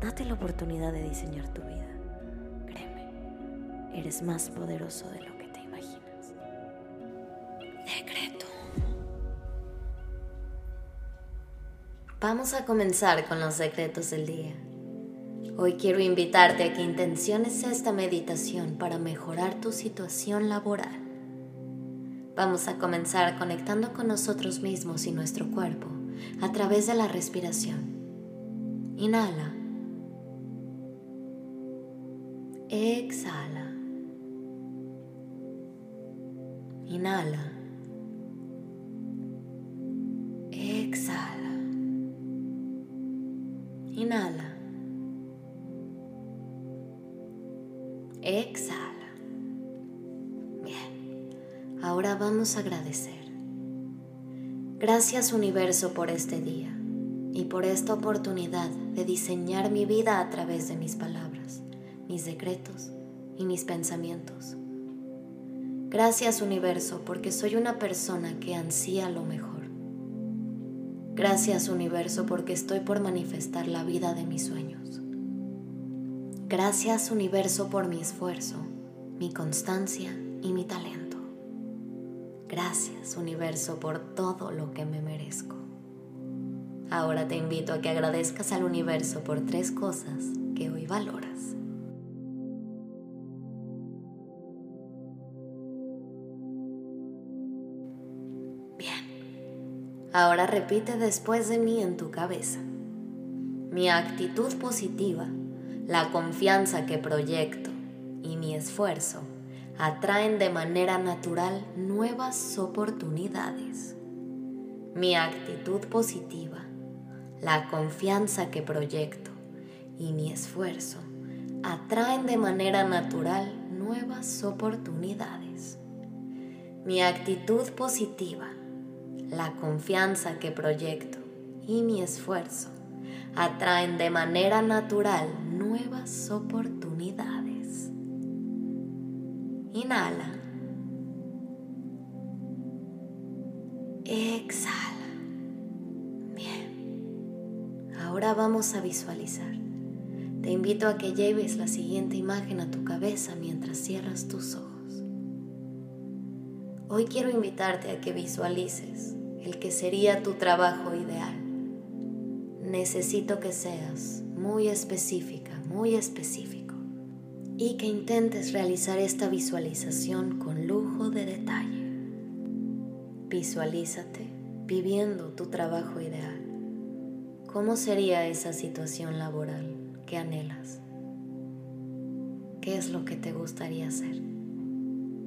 Date la oportunidad de diseñar tu vida. Créeme, eres más poderoso de lo que te imaginas. Decreto. Vamos a comenzar con los secretos del día. Hoy quiero invitarte a que intenciones esta meditación para mejorar tu situación laboral. Vamos a comenzar conectando con nosotros mismos y nuestro cuerpo a través de la respiración. Inhala. Exhala. Inhala. Exhala. Inhala. Exhala. Bien. Ahora vamos a agradecer. Gracias universo por este día y por esta oportunidad de diseñar mi vida a través de mis palabras mis decretos y mis pensamientos. Gracias universo porque soy una persona que ansía lo mejor. Gracias universo porque estoy por manifestar la vida de mis sueños. Gracias universo por mi esfuerzo, mi constancia y mi talento. Gracias universo por todo lo que me merezco. Ahora te invito a que agradezcas al universo por tres cosas que hoy valoras. Ahora repite después de mí en tu cabeza. Mi actitud positiva, la confianza que proyecto y mi esfuerzo atraen de manera natural nuevas oportunidades. Mi actitud positiva, la confianza que proyecto y mi esfuerzo atraen de manera natural nuevas oportunidades. Mi actitud positiva, la confianza que proyecto y mi esfuerzo atraen de manera natural nuevas oportunidades. Inhala. Exhala. Bien. Ahora vamos a visualizar. Te invito a que lleves la siguiente imagen a tu cabeza mientras cierras tus ojos. Hoy quiero invitarte a que visualices el que sería tu trabajo ideal. Necesito que seas muy específica, muy específico y que intentes realizar esta visualización con lujo de detalle. Visualízate viviendo tu trabajo ideal. ¿Cómo sería esa situación laboral que anhelas? ¿Qué es lo que te gustaría hacer?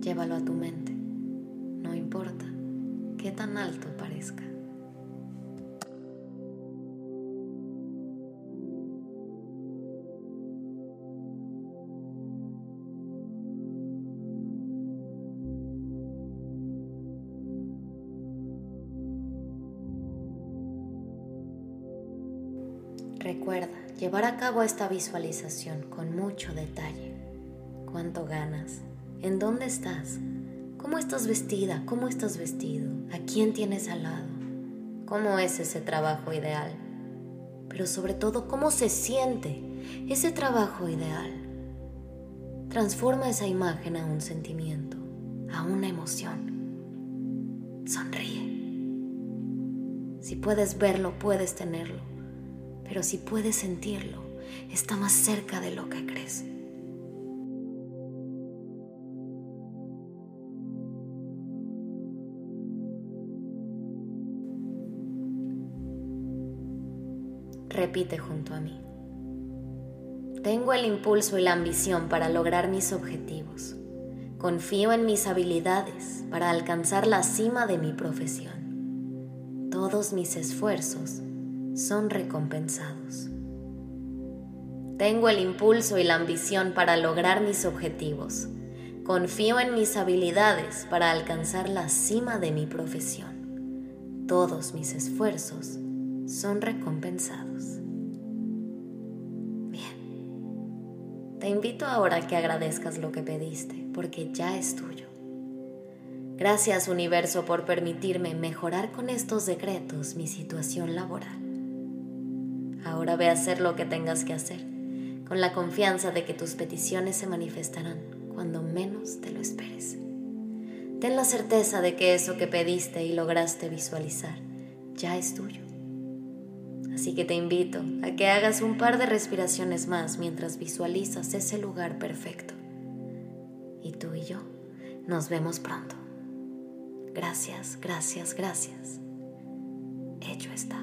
Llévalo a tu mente, no importa qué tan alto parezca. Recuerda llevar a cabo esta visualización con mucho detalle. ¿Cuánto ganas? ¿En dónde estás? ¿Cómo estás vestida? ¿Cómo estás vestido? ¿A quién tienes al lado? ¿Cómo es ese trabajo ideal? Pero sobre todo, ¿cómo se siente ese trabajo ideal? Transforma esa imagen a un sentimiento, a una emoción. Sonríe. Si puedes verlo, puedes tenerlo. Pero si puedes sentirlo, está más cerca de lo que crees. Repite junto a mí. Tengo el impulso y la ambición para lograr mis objetivos. Confío en mis habilidades para alcanzar la cima de mi profesión. Todos mis esfuerzos son recompensados. Tengo el impulso y la ambición para lograr mis objetivos. Confío en mis habilidades para alcanzar la cima de mi profesión. Todos mis esfuerzos son recompensados. Te invito ahora a que agradezcas lo que pediste, porque ya es tuyo. Gracias universo por permitirme mejorar con estos decretos mi situación laboral. Ahora ve a hacer lo que tengas que hacer, con la confianza de que tus peticiones se manifestarán cuando menos te lo esperes. Ten la certeza de que eso que pediste y lograste visualizar ya es tuyo. Así que te invito a que hagas un par de respiraciones más mientras visualizas ese lugar perfecto. Y tú y yo nos vemos pronto. Gracias, gracias, gracias. Hecho está.